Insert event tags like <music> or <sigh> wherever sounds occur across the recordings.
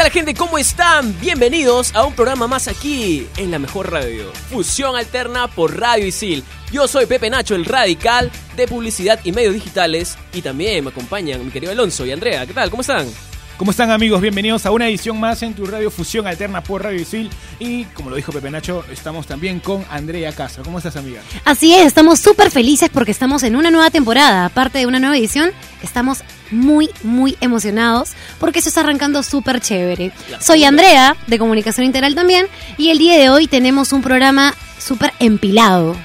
Tal gente? ¿Cómo están? Bienvenidos a un programa más aquí en la mejor radio. Fusión alterna por Radio Isil. Yo soy Pepe Nacho, el radical de publicidad y medios digitales. Y también me acompañan mi querido Alonso y Andrea. ¿Qué tal? ¿Cómo están? ¿Cómo están amigos? Bienvenidos a una edición más en tu radio Fusión Alterna por Radio Isil. Y como lo dijo Pepe Nacho, estamos también con Andrea Castro. ¿Cómo estás amiga? Así es, estamos súper felices porque estamos en una nueva temporada. Aparte de una nueva edición, estamos muy, muy emocionados porque se está arrancando súper chévere. Soy. Andrea, de Comunicación Integral también, y el día de hoy tenemos un programa súper empilado.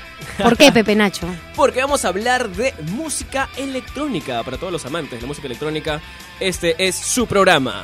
¿Por qué, <laughs> Pepe Nacho? Porque vamos a hablar de música electrónica. Para todos los amantes de la música electrónica, este es su programa.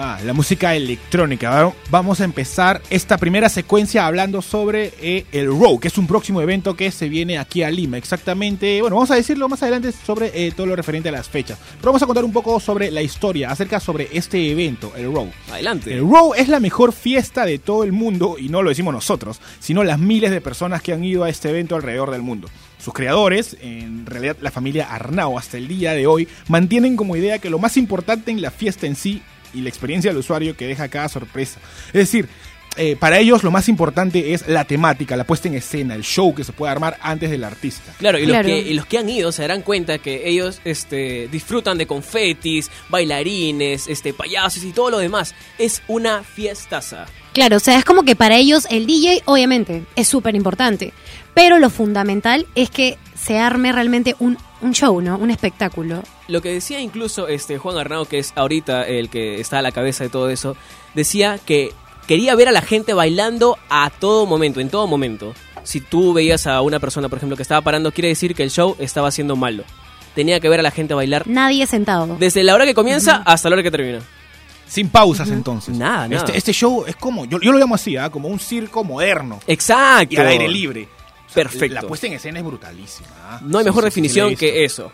Ah, la música electrónica. Va- Vamos a empezar esta primera secuencia hablando sobre eh, el ROW, que es un próximo evento que se viene aquí a Lima. Exactamente, bueno, vamos a decirlo más adelante sobre eh, todo lo referente a las fechas. Pero vamos a contar un poco sobre la historia acerca sobre este evento, el ROW. Adelante. El ROW es la mejor fiesta de todo el mundo, y no lo decimos nosotros, sino las miles de personas que han ido a este evento alrededor del mundo. Sus creadores, en realidad la familia Arnau hasta el día de hoy, mantienen como idea que lo más importante en la fiesta en sí y la experiencia del usuario que deja cada sorpresa. Es decir, eh, para ellos lo más importante es la temática, la puesta en escena, el show que se puede armar antes del artista. Claro, y, Claro. Los que, y los que han ido se darán cuenta que ellos este, disfrutan de confetis, bailarines, este, payasos y todo lo demás. Es una fiestaza. Claro, o sea, es como que para ellos el DJ, obviamente, es súper importante. Pero lo fundamental es que se arme realmente un, un show, ¿no? Un espectáculo. Lo que decía incluso este Juan Arnau, que es ahorita el que está a la cabeza de todo eso, decía que quería ver a la gente bailando a todo momento, en todo momento. Si tú veías a una persona, por ejemplo, que estaba parando, quiere decir que el show estaba siendo malo. Tenía que ver a la gente bailar Nadie sentado. desde la hora que comienza hasta la hora que termina. Sin pausas entonces. Nada, nada. Este, este show es como, yo, yo lo llamo así, ¿ah? como un circo moderno. Exacto. Y al aire libre. O sea, Perfecto. La puesta en escena es brutalísima. ¿ah? No hay Sí, mejor sí, definición que eso.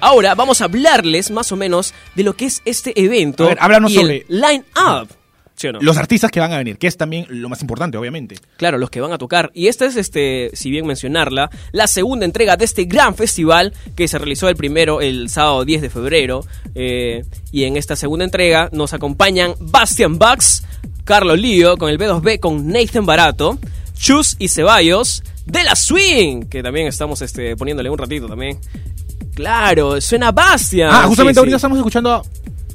Ahora vamos a hablarles más o menos de lo que es este evento A ver, háblanos y el sobre- line up. ¿Sí o no? Los artistas que van a venir, que es también lo más importante, obviamente. Claro, los que van a tocar. Y esta es, este, si bien mencionarla, la segunda entrega de este gran festival que se realizó el primero el sábado 10 de febrero. Eh, y en esta segunda entrega nos acompañan Bastian Bucks, Carlos Lío con el B2B con Nathan Barato, Chus y Ceballos, de la Swing, que también estamos este, poniéndole un ratito también. Claro, suena Bastian. Ah, justamente Sí, ahorita sí. estamos escuchando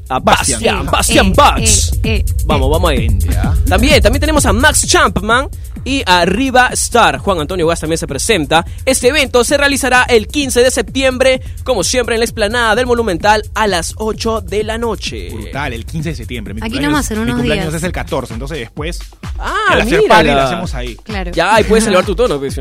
a Bastian. Bastian, Bastian Eh, Bucks. eh, eh, Vamos, vamos ahí. ¿ah? También, también tenemos a Max Champman y a Riva Star. Juan Antonio Gas también se presenta. Este evento se realizará el 15 de septiembre, como siempre en la explanada del Monumental a las 8 de la noche. Brutal, el 15 de septiembre. Mi Aquí nomás, en Mi unos cumpleaños días. es el 14, entonces después. Ah, el party lo hacemos ahí. Claro. Ya, ahí puedes <laughs> elevar tu tono, pues.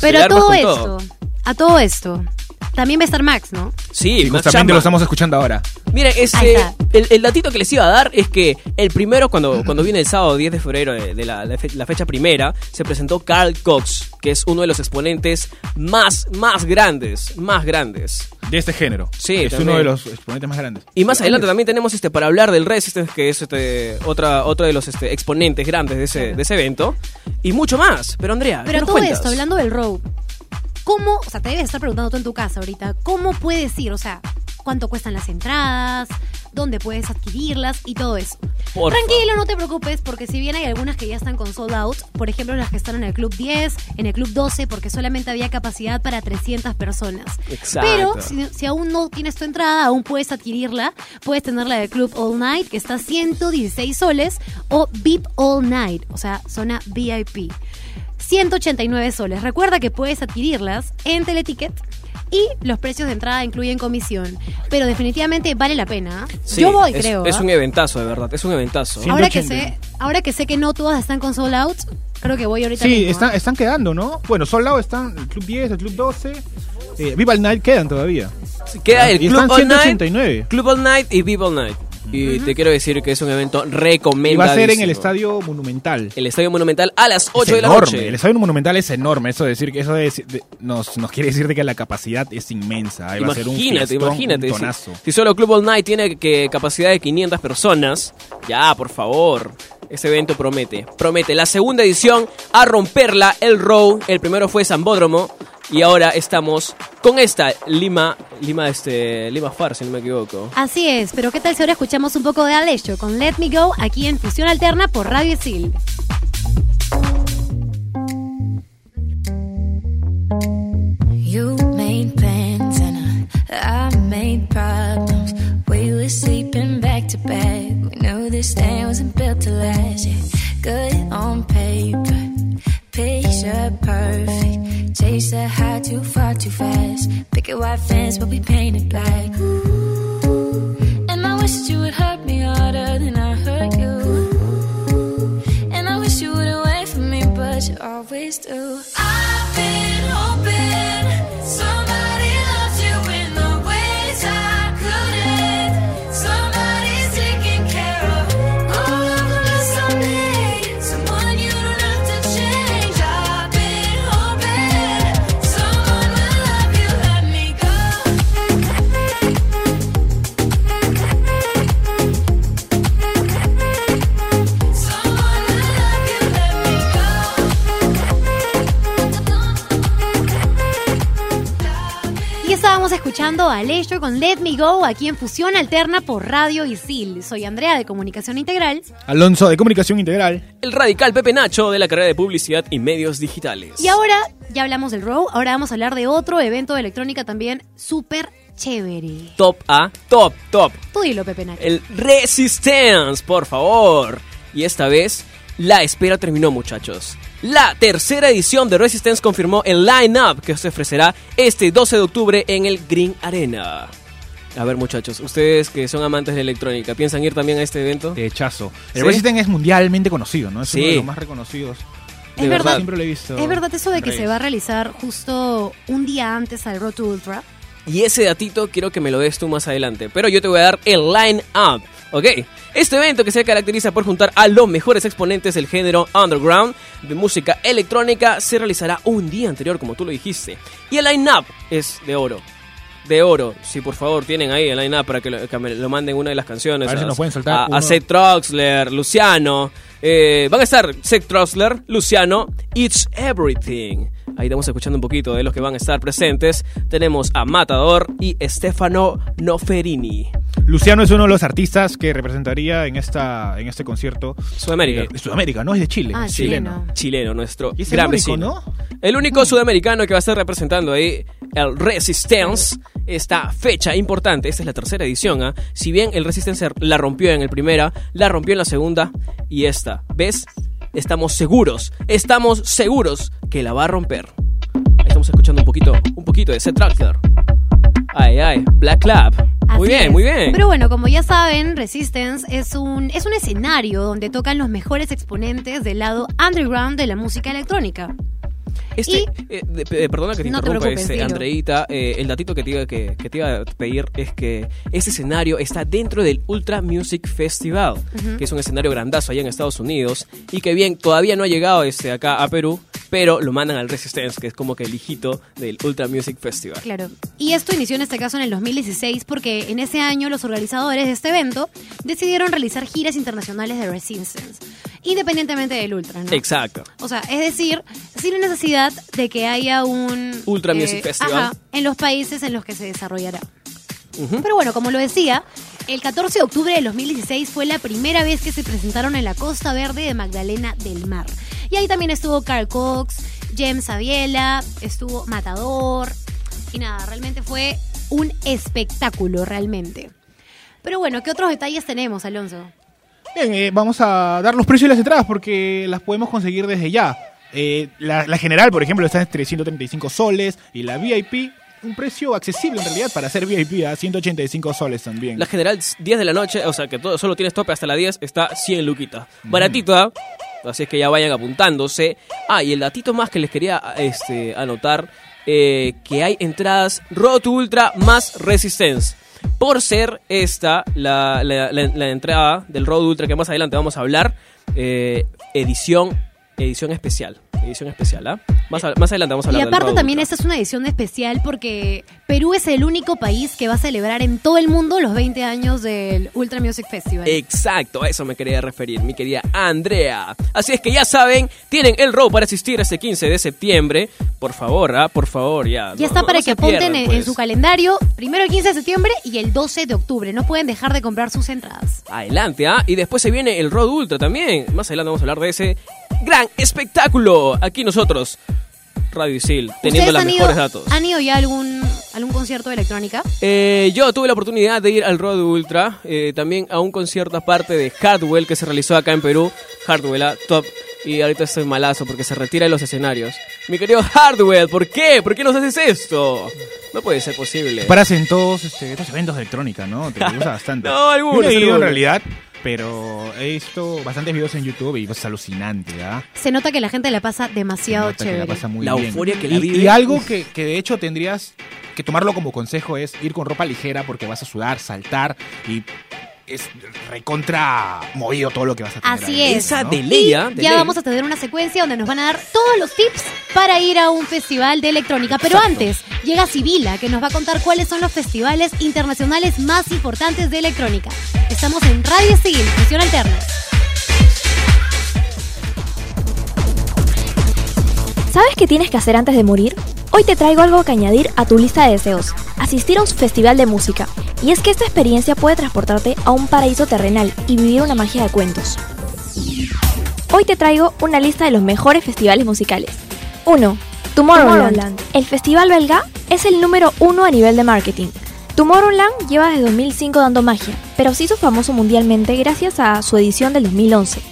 Pero a todo esto, todo. a todo esto, también va a estar Max, ¿no? Sí, Y Max justamente Chapman. lo estamos escuchando ahora. Miren, Ahí este, está. el, el datito que les iba a dar es que el primero, cuando, cuando viene el sábado 10 de febrero de, de la, la fe- la fecha primera, se presentó Carl Cox, que es uno de los exponentes más, más grandes, más grandes. De este género. Sí, Es también. uno de los exponentes más grandes. Y más adelante también tenemos este para hablar del Resistance, que es este otra otro de los este, exponentes grandes de ese, de ese evento. Y mucho más. Pero Andrea, Pero ¿qué nos todo cuentas? esto, hablando del road, ¿cómo, o sea, te debes estar preguntando tú en tu casa ahorita, ¿cómo puedes ir? O sea, ¿cuánto cuestan las entradas? ¿Dónde puedes adquirirlas? Y todo eso. Porfa. Tranquilo, no te preocupes, porque si bien hay algunas que ya están con sold out, por ejemplo, las que están en el Club 10, en el Club 12, porque solamente había capacidad para 300 personas. Exacto. Pero si, si aún no tienes tu entrada, aún puedes adquirirla. Puedes tenerla del Club All Night, que está a 116 soles, o VIP All Night, o sea, zona VIP. 189 soles. Recuerda que puedes adquirirlas en Teleticket y los precios de entrada incluyen comisión. Pero definitivamente vale la pena. Sí, Yo voy, es, creo. Es ¿ah? un eventazo, de verdad. Es un eventazo. Ahora, que 180. sé, ahora que sé que no todas están con sold out, creo que voy ahorita Sí, mismo, ¿ah? están, están quedando, ¿no? Bueno, Soldado están el Club 10, el Club 12. Eh, Viva el Night quedan todavía. Queda el Y Club están All Night, 189. Club All Night y Vive All Night. Y te quiero decir que es un evento recomendable. va a ser en el Estadio Monumental. El Estadio Monumental a las 8 Es de la enorme. noche. El estadio monumental es enorme. Eso decir eso es- de- nos, nos quiere decir de que la capacidad es inmensa. Ahí va a ser un Imagínate, fiestón, imagínate. Un Si, si solo Club All Night tiene que capacidad de 500 personas, ya, por favor. Ese evento promete, promete. La segunda edición a romperla, el Row. El primero fue Zambódromo. Y ahora estamos con esta Lima, Lima, este, Lima Far, si no me equivoco. Así es, pero ¿qué tal si ahora escuchamos un poco de Alessio con Let Me Go aquí en Fusión Alterna por Radio Isil? You made plans and I, I made problems. We were sleeping back to back. We knew this thing wasn't built to last. Yeah, good on paper, picture perfect. Chase the high too far too fast. Picket white fence, but we painted black. Ooh. And I wish you would hurt me harder than I hurt you. And I wish you wouldn't wait for me, but you always do. Escuchando a Alessio con Let Me Go aquí en Fusión Alterna por Radio Isil. Soy Andrea de Comunicación Integral. Alonso de Comunicación Integral. El radical Pepe Nacho de la carrera de Publicidad y Medios Digitales. Y ahora, ya hablamos del Row, ahora vamos a hablar de otro evento de electrónica también súper chévere. Top A, top, top. Tú dilo, Pepe Nacho. El Resistance, por favor. Y esta vez, la espera terminó, muchachos. La tercera edición de Resistance confirmó el line-up que se ofrecerá este 12 de octubre en el Green Arena. A ver, muchachos, ustedes que son amantes de electrónica, ¿piensan ir también a este evento? De hechazo. El ¿Sí? Resistance es mundialmente conocido, ¿no? Es Sí. uno de los más reconocidos. Es verdad, verdad. Siempre lo he visto. es verdad eso de que se redes. va a realizar justo un día antes al Road to Ultra. Y ese datito quiero que me lo des tú más adelante. Pero yo te voy a dar el line-up, ¿ok? Este evento que se caracteriza por juntar a los mejores exponentes del género underground de música electrónica se realizará un día anterior, como tú lo dijiste. Y el line-up es de oro. De oro. Si por favor tienen ahí el line-up para que, lo, que me lo manden una de las canciones. A ver si nos pueden soltar a. Seth Troxler, Luciano. eh, van a estar Seth Troxler, Luciano, It's Everything. Ahí estamos escuchando un poquito de los que van a estar presentes. Tenemos a Matador y Stefano Noferini. Luciano es uno de los artistas que representaría en esta en este concierto. Sudamérica. Eh, de Sudamérica, ¿no? Es de Chile. Ah, chileno. Chileno, nuestro Y es el gran único, vecino. ¿no? El único sudamericano que va a estar representando ahí el Resistance, esta fecha importante, esta es la tercera edición, ¿ah? si bien el Resistance la rompió en el primera, la rompió en la segunda y esta, ¿ves? Estamos seguros, estamos seguros que la va a romper. Ahí estamos escuchando un poquito, un poquito de Seth Trackler. Ay, ay, Black Club. Muy bien, es. muy bien. Pero bueno, como ya saben, Resistance es un, es un escenario donde tocan los mejores exponentes del lado underground de la música electrónica. Este, Y- eh, de- perdona que te No interrumpa, este. Andreita. eh, el datito que te, iba, que, que te iba a pedir es que este escenario está dentro del Ultra Music Festival, que es un escenario grandazo allá en Estados Unidos y que bien, todavía no ha llegado este, acá a Perú, pero lo mandan al Resistance, que es como que el hijito del Ultra Music Festival. Claro. Y esto inició en este caso en el 2016 porque en ese año los organizadores de este evento decidieron realizar giras internacionales de Resistance, independientemente del Ultra, ¿no? Exacto. O sea, es decir, sin necesidad de que haya un... eh, Ultra Music Festival. ajá, en los países en los que se desarrollará. Pero bueno, como lo decía, el 14 de octubre del 2016 fue la primera vez que se presentaron en la Costa Verde de Magdalena del Mar. Y ahí también estuvo Carl Cox, James Aviela, estuvo Matador. Y nada, realmente fue un espectáculo, realmente. Pero bueno, ¿qué otros detalles tenemos, Alonso? Bien, eh, vamos a dar los precios de las entradas porque las podemos conseguir desde ya. Eh, la, la general, por ejemplo, está en 335 soles y la VIP, un precio accesible en realidad para hacer VIP a 185 soles también. La general 10 de la noche, o sea que todo, solo tienes tope hasta las 10, está 100 luquitas. Baratito, ¿ah? Así es que ya vayan apuntándose. Ah, y el datito más que les quería este, anotar eh, que hay entradas Road Ultra más Resistance. Por ser esta la, la- entrada del Road Ultra que más adelante vamos a hablar, eh, edición, edición especial. Edición especial, ¿ah? Más, a- más adelante vamos a Y hablar del aparte también esta es una edición especial porque Perú es el único país que va a celebrar en todo el mundo los 20 años del Ultra Music Festival. Exacto, a eso me quería referir, mi querida Andrea. Así es que ya saben, tienen el row para asistir este 15 de septiembre. Por favor, ¿ah? Por favor, ya. ya No- está no- para no que apunten pierdan, en, en pues. su calendario, primero el 15 de septiembre y el 12 de octubre. No pueden dejar de comprar sus entradas. Adelante, ¿ah? Y después se viene el Road Ultra también. Más adelante vamos a hablar de ese gran espectáculo. Aquí nosotros, Radio Isil, teniendo ¿Ustedes los han ido, mejores datos. han ido ya a algún, algún concierto de electrónica? Eh, yo tuve la oportunidad de ir al Road Ultra, eh, también a un concierto aparte de Hardwell que se realizó acá en Perú. Hardwell, ah, top. Y ahorita estoy malazo porque se retira de los escenarios. Mi querido Hardwell, ¿por qué? ¿Por qué nos haces esto? No puede ser posible. Paras en todos este, estos eventos de electrónica, ¿no? Te gusta bastante. <laughs> No, algunos, Yo no he ido en realidad, pero he visto bastantes videos en YouTube y es alucinante, ¿ah? Se nota que la gente la pasa Se demasiado que chévere. la pasa muy La bien. euforia que la y, vive. y algo que, que de hecho tendrías que tomarlo como consejo es ir con ropa ligera porque vas a sudar, saltar y es recontra movido todo lo que vas a tener. Así ahí, es. Esa ¿no? de ley. Y De ya ley. vamos a tener una secuencia donde nos van a dar todos los tips para ir a un festival de electrónica. Pero Exacto. antes, llega Sibila, que nos va a contar cuáles son los festivales internacionales más importantes de electrónica. Estamos en Radio Sigil, Fusión Alterna. ¿Sabes qué tienes que hacer antes de morir? Hoy te traigo algo que añadir a tu lista de deseos. Asistir a un festival de música. Y es que esta experiencia puede transportarte a un paraíso terrenal y vivir una magia de cuentos. Hoy te traigo una lista de los mejores festivales musicales. 1. Tomorrowland. El festival belga es el número uno a nivel de marketing. Tomorrowland lleva desde 2005 dando magia, pero se hizo famoso mundialmente gracias a su edición del 2011.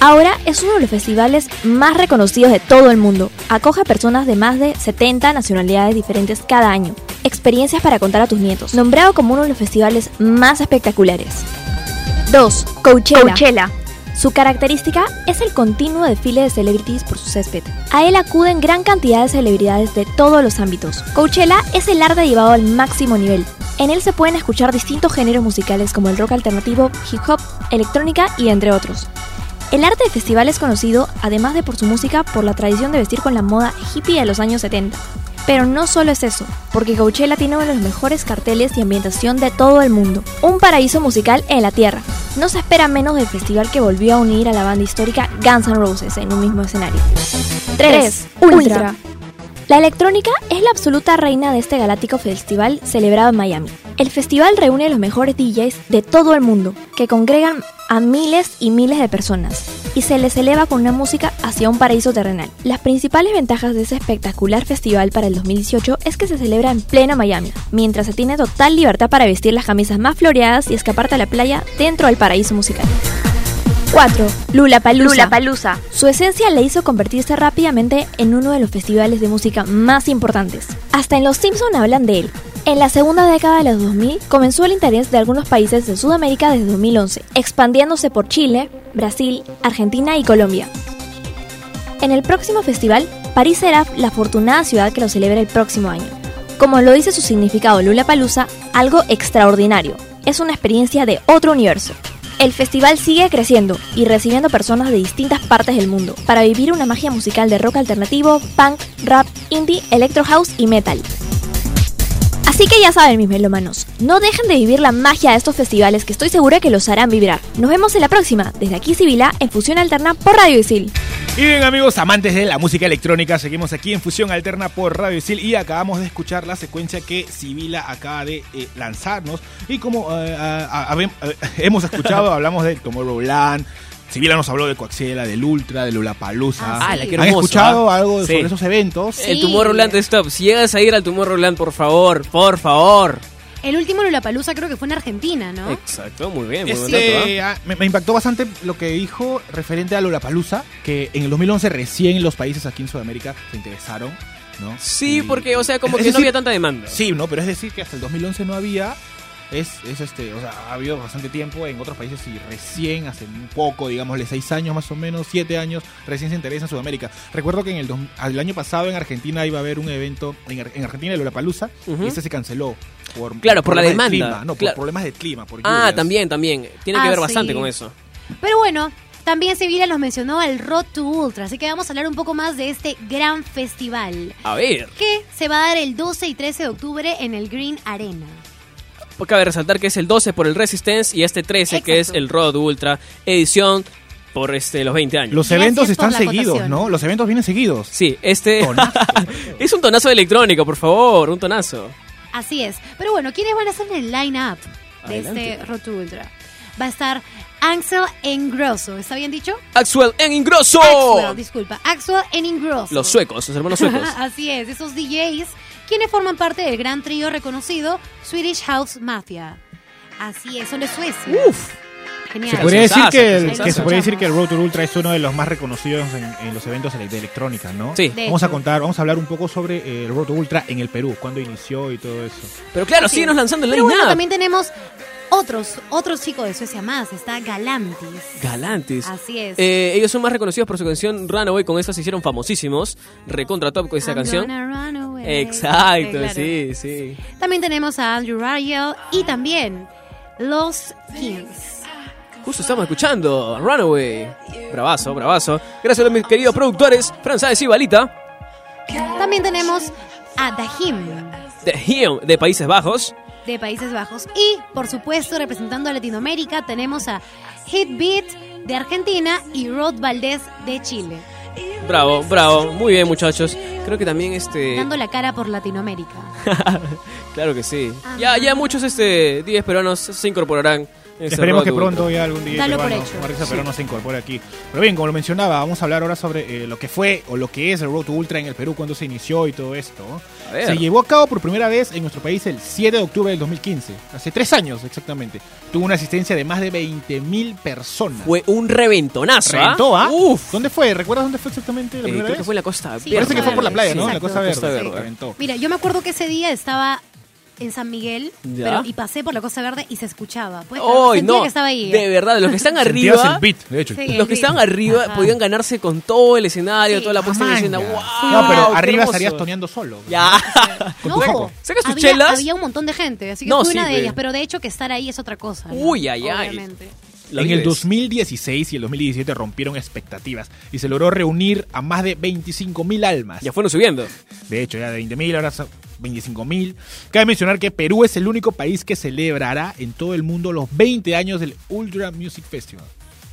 Ahora es uno de los festivales más reconocidos de todo el mundo. Acoge a personas de más de 70 nacionalidades diferentes cada año. Experiencias para contar a tus nietos. Nombrado como uno de los festivales más espectaculares. 2. Coachella. Su característica es el continuo desfile de celebrities por su césped. A él acuden gran cantidad de celebridades de todos los ámbitos. Coachella es el arte llevado al máximo nivel. En él se pueden escuchar distintos géneros musicales como el rock alternativo, hip hop, electrónica y entre otros. El arte del festival es conocido, además de por su música, por la tradición de vestir con la moda hippie de los años 70. Pero no solo es eso, porque Coachella tiene uno de los mejores carteles y ambientación de todo el mundo. Un paraíso musical en la tierra. No se espera menos del festival que volvió a unir a la banda histórica Guns N' Roses en un mismo escenario. 3. Ultra. La electrónica es la absoluta reina de este galáctico festival celebrado en Miami. El festival reúne a los mejores DJs de todo el mundo, que congregan a miles y miles de personas, y se les eleva con una música hacia un paraíso terrenal. Las principales ventajas de ese espectacular festival para el 2018 es que se celebra en pleno Miami, mientras se tiene total libertad para vestir las camisas más floreadas y escaparte a la playa dentro del paraíso musical. 4. Lula Su esencia le hizo convertirse rápidamente en uno de los festivales de música más importantes. Hasta en Los Simpson hablan de él. En la segunda década de los 2000 comenzó el interés de algunos países de Sudamérica desde 2011, expandiéndose por Chile, Brasil, Argentina y Colombia. En el próximo festival, París será la afortunada ciudad que lo celebra el próximo año. Como lo dice su significado Lula Palusa, algo extraordinario. Es una experiencia de otro universo. El festival sigue creciendo y recibiendo personas de distintas partes del mundo para vivir una magia musical de rock alternativo, punk, rap, indie, electro house y metal. Así que ya saben mis melomanos, no dejen de vivir la magia de estos festivales que estoy segura que los harán vibrar. Nos vemos en la próxima, desde aquí Sibila, en Fusión Alterna por Radio Isil. Y bien amigos, amantes de la música electrónica, seguimos aquí en Fusión Alterna por Radio Isil y acabamos de escuchar la secuencia que Sibila acaba de eh, lanzarnos. Y como eh, a- a- habem- hemos escuchado, <laughs> hablamos del Tomorrowland, Sibila nos habló de Coaxiela, del Ultra, de Lollapalooza. Ah, Ah, la que ¿Han hermoso, escuchado ¿ah? algo Sí. sobre esos eventos? Sí. El Tomorrowland Stop. Si llegas a ir al Tomorrowland, por favor, por favor. El último Lollapalooza creo que fue en Argentina, ¿no? Exacto, muy bien, muy Este, ¿ah? ah, me, me impactó bastante lo que dijo referente a Lollapalooza, que en el 2011 recién los países aquí en Sudamérica se interesaron, ¿no? Sí, Y- porque, o sea, como es que no había tanta demanda. Sí, no, pero es decir que hasta el 2011 no había es, es este, o sea, ha habido bastante tiempo en otros países y recién, hace un poco, digámosle seis años más o menos, siete años, recién se interesa en Sudamérica. Recuerdo que en el, dos- el año pasado en Argentina iba a haber un evento, en, Ar- en Argentina, el Lollapalooza, Ujú. y este se canceló. Por, Claro, por la de demanda. clima, no, Claro. por problemas de clima. Por Ah, también, también. Tiene que Ah, ver bastante con eso. Pero bueno, también Sevilla nos mencionó el Road to Ultra, así que vamos a hablar un poco más de este gran festival A ver. que se va a dar el 12 y 13 de octubre en el Green Arena. Cabe resaltar que es el 12 por el Resistance y este 13 que es el Road Ultra edición por este los 20 años. Los Gracias eventos están seguidos, acotación. ¿no? Los eventos vienen seguidos. Sí, este <laughs> es un tonazo electrónico, por favor, un tonazo. Así es. Pero bueno, ¿quiénes van a estar en el line-up de Adelante. este Road to Ultra? Va a estar Axel Engrosso, ¿está bien dicho? Axwell en Ingrosso. Axwell, disculpa. Axel en Engrosso. Los suecos, los hermanos suecos. <laughs> Así es, esos DJs, quienes forman parte del gran trío reconocido Swedish House Mafia. Así es, son de Suecia. Uf. Genial. Se podría decir que, el- que se podría decir que el Road to Ultra es uno de los más reconocidos en, en los eventos de electrónica, ¿no? Sí. De Vamos a hecho. contar, vamos a hablar un poco sobre eh, el Road to Ultra en el Perú, cuándo inició y todo eso. Pero claro, Así síguenos lanzando el Pero bueno, también tenemos otros, otros chicos de Suecia más. Está Galantis. Galantis. Así es. Eh, ellos son más reconocidos por su canción Runaway, con esta se hicieron famosísimos. Recontra top con esa I'm canción. Exacto, claro. sí, sí. También tenemos a Andrew Rayel y también Los Kings. Justo estamos escuchando Runaway. Bravazo, bravazo. Gracias a mis queridos productores, Fran Sáez y Balita, También tenemos a The Him Him, de Países Bajos. De Países Bajos. Y, por supuesto, representando a Latinoamérica, tenemos a Hit Beat de Argentina y Rod Valdés de Chile. Bravo, bravo. Muy bien, muchachos. Creo que también este. Dando la cara por Latinoamérica. <laughs> Claro que sí. Ya, ya muchos este 10 peruanos se incorporarán. Esperemos que to pronto Ultra. ya algún día Dalo por hecho. un artista peruano se incorpore aquí. Pero bien, como lo mencionaba, vamos a hablar ahora sobre eh, lo que fue o lo que es el Road to Ultra en el Perú, cuando se inició y todo esto. Se llevó a cabo por primera vez en nuestro país el 7 de octubre del 2015, hace tres años exactamente. Tuvo una asistencia de más de 20.000 personas. Fue un reventonazo. ¿ah? Reventó, ¿ah? Uf. ¿Dónde fue? ¿Recuerdas dónde fue exactamente la Eh, primera creo que vez? fue en la Costa Sí. Parece que fue por la playa, ¿no? Sí, En la Costa Verde. Costa Verde. Reventó. Mira, yo me acuerdo que ese día estaba en San Miguel pero, y pasé por la Costa Verde y se escuchaba. ¿Puedes creer? ¡Ay, Sentía no! que estaba ahí. De verdad, los que están arriba. el beat, de hecho. Sí. Los que estaban arriba Ajá. podían ganarse con todo el escenario, Sí. toda la puesta en escena. ¡Wow! No, pero arriba estarías toneando solo. Ya. <laughs> Con No, tu. ¿Sacas tus había, chelas? había un montón de gente, así que No, fui sí, una de ellas. Pero de hecho que estar ahí es otra cosa. Uy, ay, ay. Obviamente. En el vives. 2016 y el 2017 rompieron expectativas y se logró reunir a más de 25.000 almas. Ya fueron subiendo. De hecho, ya de 20.000 ahora son 25.000. Cabe mencionar que Perú es el único país que celebrará en todo el mundo los 20 años del Ultra Music Festival.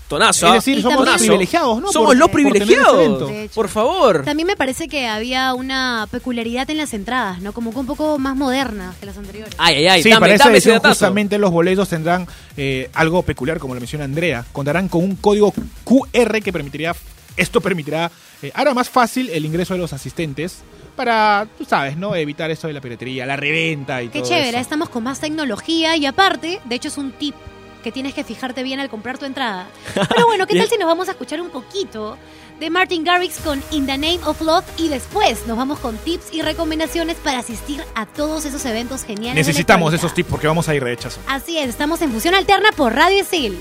Tonazo. Es decir, Y somos los privilegiados, ¿no? Somos Por- los privilegiados. Por favor. También me parece que había una peculiaridad en las entradas, ¿no? Como que un poco más modernas que las anteriores. Ay, ay, ay. Sí, dame, para dame ese edición datazo. justamente los boletos tendrán eh, algo peculiar, como lo menciona Andrea. Contarán con un código QR que permitirá, esto permitirá, eh, hará más fácil el ingreso de los asistentes para, tú sabes, ¿no? Evitar esto de la piratería, la reventa y Qué todo chévere, eso. estamos con más tecnología y aparte, de hecho es un tip que tienes que fijarte bien al comprar tu entrada. <laughs> Pero bueno, ¿qué tal si nos vamos a escuchar un poquito de Martin Garrix con In the Name of Love y después nos vamos con tips y recomendaciones para asistir a todos esos eventos geniales? Necesitamos esos tips porque vamos a ir de hechazo. Así es, estamos en Fusión Alterna por Radio Isil.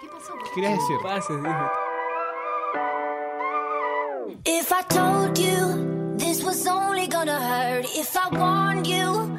¿Qué pasó? ¿Qué querías decir? Pases, dije. If I told you this was only gonna hurt, if I warned you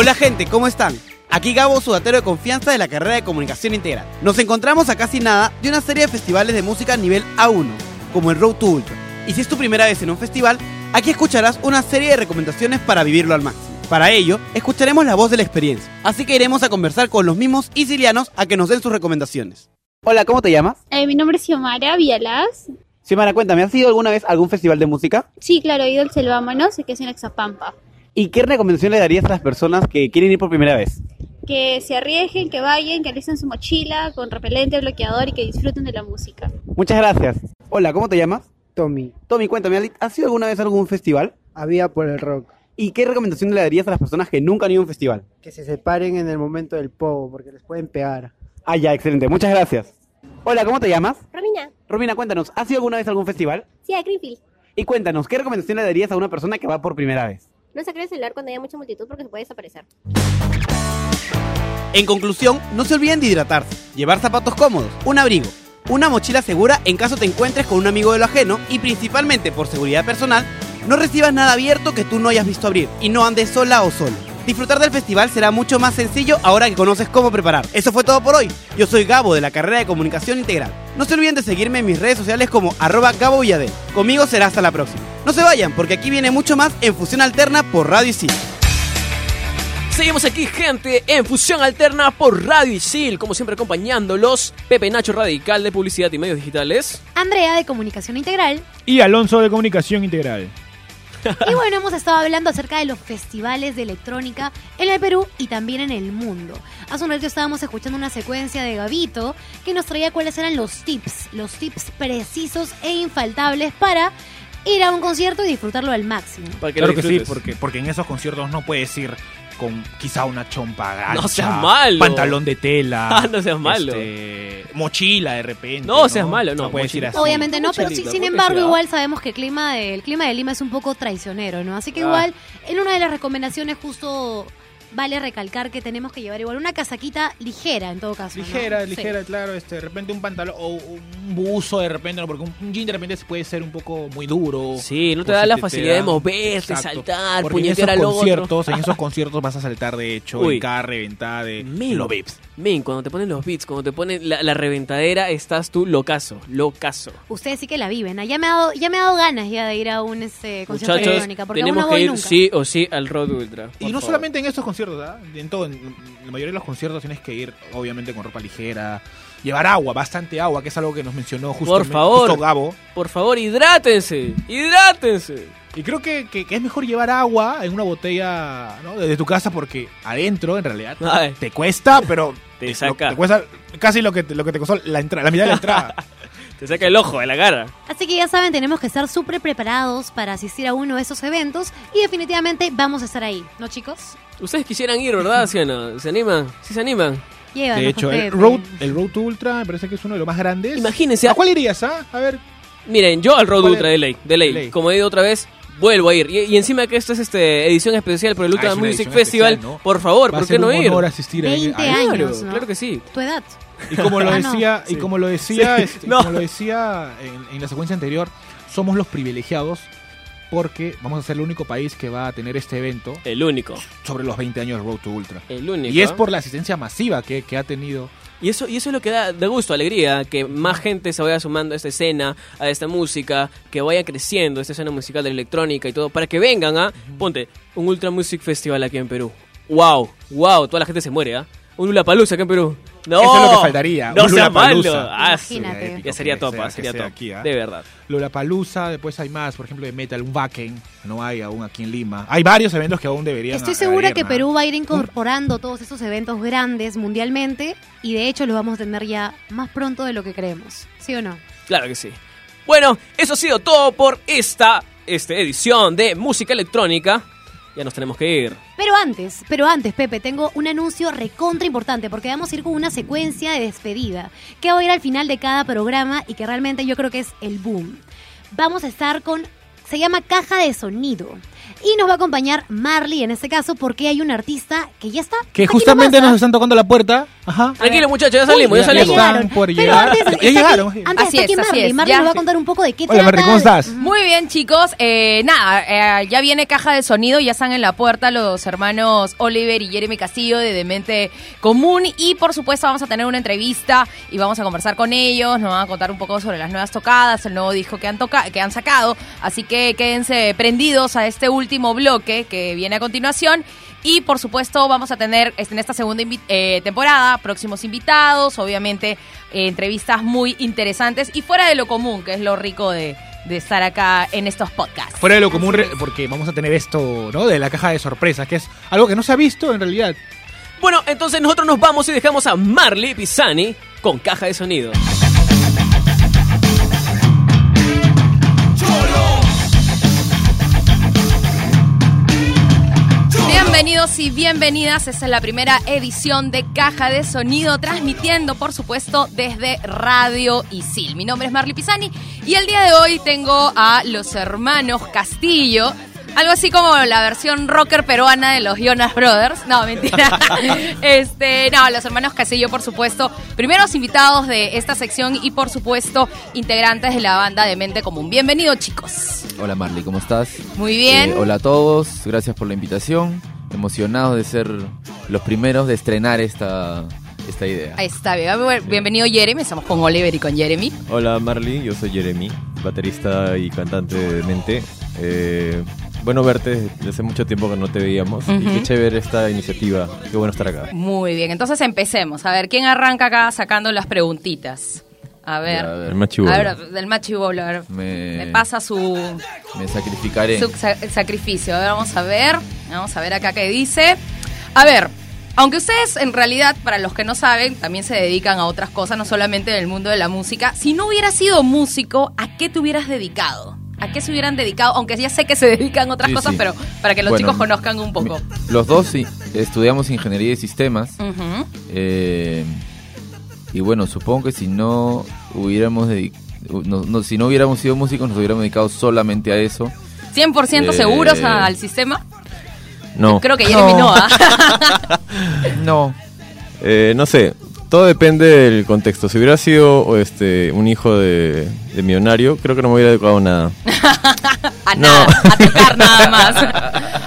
Hola gente, ¿cómo están? Aquí Gabo, sudatero de confianza de la carrera de Comunicación Integral. Nos encontramos a casi nada de una serie de festivales de música a nivel A1, como el Road to Ultra, Y si es tu primera vez en un festival, aquí escucharás una serie de recomendaciones para vivirlo al máximo. Para ello, escucharemos la voz de la experiencia, así que iremos a conversar con los mismos sicilianos a que nos den sus recomendaciones. Hola, ¿cómo te llamas? Eh, mi nombre es Xiomara Vialas. Xiomara, cuéntame, ¿has ido alguna vez a algún festival de música? Sí, claro, he ido al Selvámonos, que es en Exapampa. ¿Y qué recomendación le darías a las personas que quieren ir por primera vez? Que se arriesguen, que vayan, que alisten su mochila con repelente, bloqueador y que disfruten de la música. Muchas gracias. Hola, ¿cómo te llamas? Tommy. Tommy, cuéntame, ¿has ido alguna vez a algún festival? Había por el rock. ¿Y qué recomendación le darías a las personas que nunca han ido a un festival? Que se separen en el momento del pogo, porque les pueden pegar. Ah, ya, excelente. Muchas gracias. Hola, ¿cómo te llamas? Romina, Romina, cuéntanos, ¿has ido alguna vez a algún festival? sí, a Greenfield. Y cuéntanos, ¿qué recomendación le darías a una persona que va por primera vez? No sacar el celular cuando haya mucha multitud porque se puede desaparecer. En conclusión, no se olviden de hidratarse, llevar zapatos cómodos, un abrigo, una mochila segura en caso te encuentres con un amigo de lo ajeno y principalmente por seguridad personal, no recibas nada abierto que tú no hayas visto abrir y no andes sola o solo. Disfrutar del festival será mucho más sencillo ahora que conoces cómo preparar. Eso fue todo por hoy. Yo soy Gabo de la carrera de Comunicación Integral. No se olviden de seguirme en mis redes sociales como arroba Gabo Villadel. Conmigo será hasta la próxima. No se vayan porque aquí viene mucho más en Fusión Alterna por Radio Isil. Seguimos aquí, gente, en Fusión Alterna por Radio Isil, como siempre acompañándolos, Pepe Nacho Radical de Publicidad y Medios Digitales. Andrea de Comunicación Integral. Y Alonso de Comunicación Integral. Y bueno, hemos estado hablando acerca de los festivales de electrónica en el Perú y también en el mundo. Hace un rato estábamos escuchando una secuencia de Gabito que nos traía cuáles eran los tips, los tips precisos e infaltables para ir a un concierto y disfrutarlo al máximo. Para que Claro que sí, porque, porque en esos conciertos no puedes ir con quizá una chompa No seas malo. pantalón de tela, <laughs> Ah, no seas malo. este, mochila de repente. No seas malo, no, puedes ir así. Obviamente no, pero sí, sin ¿por qué embargo igual sabemos que el clima, de, el clima de Lima es un poco traicionero, ¿no? Así que Ah. igual en una de las recomendaciones justo vale recalcar que tenemos que llevar igual una casaquita ligera en todo caso. ¿no? Ligera, Sí. ligera, claro, este, de repente un pantalón o un buzo de repente, no, porque un, un jean de repente puede ser un poco muy duro. Sí, no te da si la facilidad de moverte, Exacto. saltar, Porque en esos puñetear al otro. conciertos, en esos <laughs> conciertos vas a saltar de hecho, Uy. en cada reventada de los vips. Men, cuando te ponen los beats, cuando te ponen la, la reventadera, estás tú locazo, locazo. Ustedes sí que la viven. ¿ah? Ya me ha dado, ya me ha dado ganas ya de ir a un este, concierto de electrónica, porque aún tenemos no que voy ir nunca. sí o sí al Road Ultra. Y no favor. solamente en estos conciertos, ¿ah? en todo, en la mayoría de los conciertos tienes que ir, obviamente, con ropa ligera, llevar agua, bastante agua, que es algo que nos mencionó justo, Por favor. justo Gabo. Por favor, hidrátense, hidrátense. Y creo que, que- que es mejor llevar agua en una botella ¿no? desde tu casa porque adentro, en realidad, Ay. te cuesta, pero Te lo- saca. te cuesta casi lo que te, lo que te costó la, entrada, la mitad de la entrada. <laughs> Te saca el ojo de la cara. Así que ya saben, tenemos que estar súper preparados para asistir a uno de esos eventos y definitivamente vamos a estar ahí, ¿no chicos? Ustedes quisieran ir, ¿verdad, ¿Sí o no? ¿Se animan? ¿Sí se animan? Llévanos, De hecho, el road, el road to Ultra me parece que es uno de los más grandes. Imagínense. ¿A cuál irías, ah? A ver, Miren, yo al Road ¿Cuál Ultra es? de ley, de ley. De ley. Como he ido otra vez, vuelvo a ir. Y, y encima que esta es este edición especial por el Ultra Ah, es una Music Festival, especial, ¿no? por favor, va ¿por qué no un ir? honor asistir a- 20 a- años. Claro, ¿no? claro que sí. Tu edad. Y como lo Ah, no. decía, y como lo decía, Sí. este, No. como lo decía en, en la secuencia anterior, somos los privilegiados porque vamos a ser el único país que va a tener este evento El único, sobre los 20 años del Road to Ultra. el único. Y es por la asistencia masiva que, que ha tenido. Y eso, y eso es lo que da, da gusto, alegría, que más gente se vaya sumando a esta escena, a esta música, que vaya creciendo esta escena musical de la electrónica y todo, para que vengan a, ponte, un Ultra Music Festival aquí en Perú. ¡Wow! ¡Wow! Toda la gente se muere, ¿ah? Un Lula Palusa aquí en Perú. ¡No! Eso es lo que faltaría, No sea malo. Ah, sí. Imagínate. épico Ya sería que top, sea- que sería top. aquí, ¿ah? De verdad. Lollapalooza, después hay más, por ejemplo, de metal, un Wacken, no hay aún aquí en Lima. Hay varios eventos que aún deberían Estoy segura que ¿no? Perú va a ir incorporando todos esos eventos grandes mundialmente y de hecho los vamos a tener ya más pronto de lo que creemos. ¿Sí o no? Claro que sí. Bueno, eso ha sido todo por esta este, edición de Música Electrónica. Ya nos tenemos que ir. Pero antes, pero antes, Pepe, tengo un anuncio recontra importante porque vamos a ir con una secuencia de despedida que va a ir al final de cada programa y que realmente yo creo que es el boom. Vamos a estar con, se llama caja de sonido. Y nos va a acompañar Marley en este caso porque hay un artista que ya está. Que aquí justamente nomás, nos están tocando la puerta. Ajá. Tranquilo, muchachos, ya salimos, ya ya salimos. están por Pero llegar. antes, Ya aquí- llegaron. antes Así está aquí es, así Marley. es, Marley ya. nos va a contar un poco de qué Hola, trata. Marley, ¿cómo estás? Muy bien, chicos. Eh, nada, eh, ya viene caja de sonido, ya están en la puerta los hermanos Oliver y Jeremy Castillo de Demente Común. Y por supuesto, vamos a tener una entrevista y vamos a conversar con ellos. Nos van a contar un poco sobre las nuevas tocadas, el nuevo disco que han, toca que han sacado. Así que quédense prendidos a este último bloque que viene a continuación. Y por supuesto vamos a tener este, en esta segunda eh, temporada próximos invitados, obviamente eh, entrevistas muy interesantes y fuera de lo común, que es lo rico de, de estar acá en estos podcasts. Fuera de lo común, porque vamos a tener esto, ¿no? De la caja de sorpresas, que es algo que no se ha visto en realidad. Bueno, entonces nosotros nos vamos y dejamos a Marley Pisani con caja de sonido. Bienvenidos y bienvenidas, esta es la primera edición de Caja de Sonido, transmitiendo por supuesto desde Radio Isil. Mi nombre es Marley Pisani y el día de hoy tengo a los hermanos Castillo, algo así como la versión rocker peruana de los Jonas Brothers. No, mentira. <laughs> Este, no, los hermanos Castillo, por supuesto, primeros invitados de esta sección y por supuesto integrantes de la banda de Mente Común. Bienvenidos, chicos. Hola Marley, ¿cómo estás? Muy bien. Eh, hola a todos, gracias por la invitación. Emocionados de ser los primeros de estrenar esta, esta idea. Ahí está, bien. bienvenido Jeremy, estamos con Oliver y con Jeremy. Hola Marley, yo soy Jeremy, baterista y cantante de Mente. Eh, bueno verte, desde hace mucho tiempo que no te veíamos y qué chévere esta iniciativa, qué bueno estar acá. Muy bien, entonces empecemos. A ver, ¿quién arranca acá sacando las preguntitas? A ver. Ya, a ver. El más chibolo. A ver, del más chibolo, a ver. Me, Me pasa su, me sacrificaré. su sa- sacrificio. A ver, vamos a ver. Vamos a ver acá qué dice. A ver, aunque ustedes en realidad, para los que no saben, también se dedican a otras cosas, no solamente en el mundo de la música. Si no hubieras sido músico, ¿a qué te hubieras dedicado? ¿A qué se hubieran dedicado? Aunque ya sé que se <laughs> dedican a otras Sí, cosas, sí. pero para que los Bueno, chicos conozcan un poco. Los dos sí, estudiamos ingeniería de sistemas. Eh, y bueno, supongo que si no hubiéramos no- no- si no hubiéramos sido músicos, nos hubiéramos dedicado solamente a eso. 100% Eh, seguros a- al sistema. No, Creo que Jeremy no, ¿ah? <laughs> No. Eh, no sé, todo depende del contexto. Si hubiera sido este, un hijo de, de millonario, creo que no me hubiera educado nada. <laughs> A nada, a tocar nada más.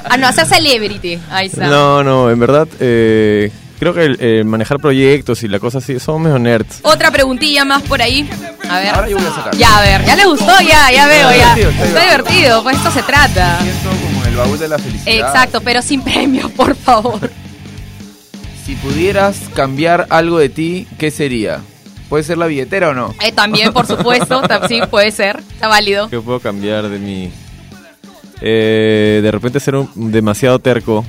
A no, a ser celebrity. Ahí está. No, no, en verdad, eh, creo que el, el manejar proyectos y la cosa así, somos medio nerds. Otra preguntilla más por ahí. A ver. Ahora yo voy a sacar. Ya, a ver, ya les gustó, ya, ya veo, ya. está divertido, pues esto se trata. Siento como el baúl de la felicidad. Exacto, pero sin premio, por favor. Si pudieras cambiar algo de ti, ¿qué sería? ¿Puede ser la billetera o no? Eh, también, por supuesto, <laughs> sí, puede ser, está válido. ¿Qué puedo cambiar de mí? Eh, de repente ser un, demasiado terco.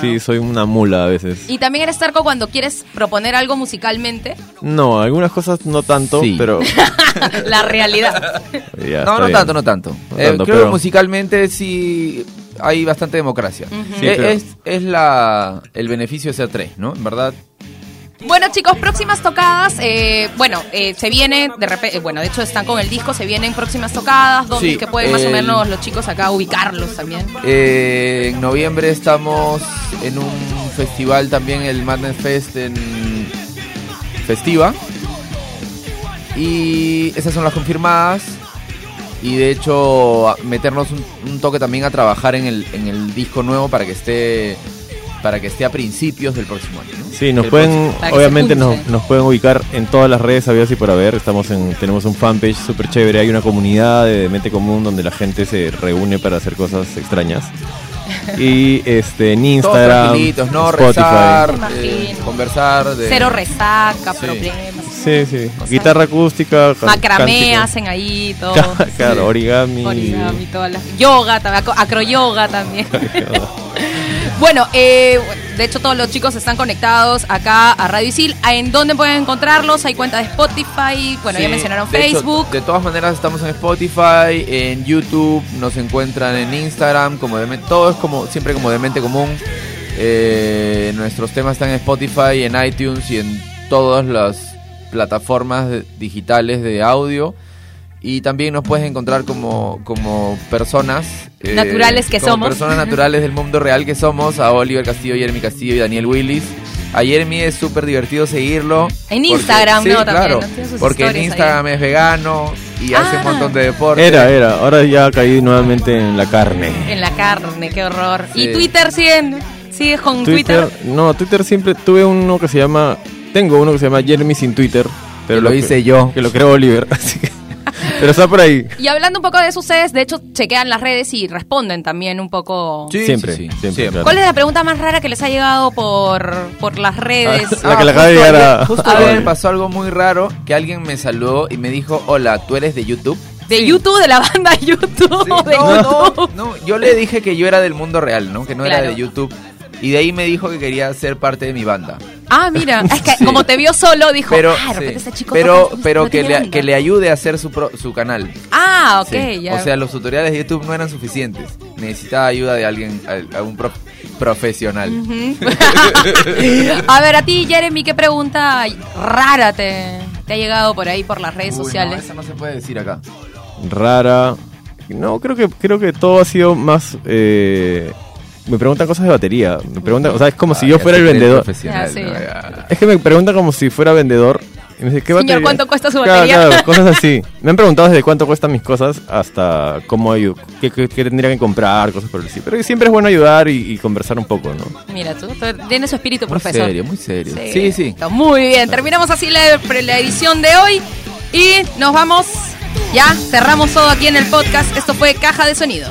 Sí, soy una mula a veces. Y también eres terco cuando quieres proponer algo musicalmente. No, algunas cosas no tanto, Sí. pero <laughs> La realidad. <laughs> ya, no, está no bien. tanto, no tanto. No Eh, tanto, creo pero- que musicalmente sí hay bastante democracia. Sí, Eh, pero- es es la, el beneficio de ser tres, ¿no? En verdad, Bueno, chicos, próximas tocadas. eh, bueno, eh, se viene, de repente, bueno, de hecho están con el disco, se vienen próximas tocadas. ¿Dónde Sí, es que pueden más o menos los chicos acá ubicarlos también? Eh, en noviembre estamos en un festival también, el Madness Fest en Festiva. Y esas son las confirmadas. Y de hecho, meternos un, un toque también a trabajar en el, en el disco nuevo para que esté para que esté a principios del próximo año. ¿no? Sí, nos El pueden, próximo. Obviamente nos, nos pueden ubicar en todas las redes habidas y por haber. Estamos en, tenemos un fanpage súper chévere, hay una comunidad de mente común donde la gente se reúne para hacer cosas extrañas. <laughs> Y este en Todos Instagram, tranquilitos, ¿no? Spotify. Rezar, eh, conversar. De... Cero resaca, Sí. problemas. Sí, sí. Guitarra acústica, ca- Macramé hacen ahí todo. <laughs> Claro, origami. Origami, todas las. Yoga, también, acro- acroyoga también. <laughs> bueno, eh, de hecho todos los chicos están conectados acá a Radio Isil. ¿En dónde pueden encontrarlos? Hay cuenta de Spotify, bueno, ya mencionaron de hecho, Facebook. de todas maneras estamos en Spotify, en YouTube, nos encuentran en Instagram, como de, todo es como siempre como de mente común. Eh, nuestros temas están en Spotify, en iTunes y en todas las plataformas digitales de audio. Y también nos puedes encontrar como, como personas. eh, Naturales que como somos. Personas naturales del mundo real que somos. A Oliver Castillo, Jeremy Castillo y Daniel Willis. A Jeremy es súper divertido seguirlo. En porque- Instagram, sí, ¿no? También, claro. ¿no? Tiene sus Porque en ahí. Instagram es vegano y hace Ah. un montón de deporte. Era, era. Ahora ya caí nuevamente en la carne. En la carne, qué horror. Sí. ¿Y Twitter siguen? ¿Sigues con Twitter, Twitter? no, Twitter siempre tuve uno que se llama, tengo uno que se llama Jeremy sin Twitter, pero Que lo hice yo. que lo creó Oliver, <laughs> así que- pero está por ahí. Y hablando un poco de eso, ustedes de hecho chequean las redes y responden también un poco. siempre, siempre, claro. ¿Cuál es la pregunta más rara que les ha llegado por, por las redes? La que le acaba de llegar a- Justo A ayer ver. me pasó algo muy raro, que alguien me saludó y me dijo, hola, ¿tú eres de YouTube? De YouTube, de la banda <laughs> YouTube. No, YouTube. no, no, yo le dije que yo era del mundo real, ¿no? Que no era de YouTube. Y de ahí me dijo que quería ser parte de mi banda. Ah, mira, <laughs> es que Sí. como te vio solo, dijo, Pero, ah, sí, ese chico pero, toca- pero no que, le, banda". que le ayude a hacer su, pro- su canal. Ah, ok, Sí. ya. O sea, los tutoriales de YouTube no eran suficientes. Necesitaba ayuda de alguien, a, a un pro- profesional. <laughs> A ver, a ti, Jeremy, ¿qué pregunta rara te, te ha llegado por ahí por las redes Uy, no, sociales? esa no se puede decir acá. Rara. No, creo que creo que todo ha sido más eh, me preguntan cosas de batería, me preguntan, o sea, es como si Ah, yo fuera el vendedor. sí. Es que me preguntan como si fuera vendedor. Y me dice, ¿qué Señor? ¿cuánto cuesta su batería? claro, cosas así. <laughs> Me han preguntado desde cuánto cuestan mis cosas hasta cómo ayu- qué, qué- qué tendría que comprar, cosas por el estilo. Pero siempre es bueno ayudar y, y conversar un poco, ¿no? Mira, tú, tú tienes su espíritu Muy profesor. serio, muy serio. Sí, sí. Está Muy bien, terminamos así la, la edición de hoy y nos vamos. Ya, cerramos todo aquí en el podcast. Esto fue Caja de Sonido.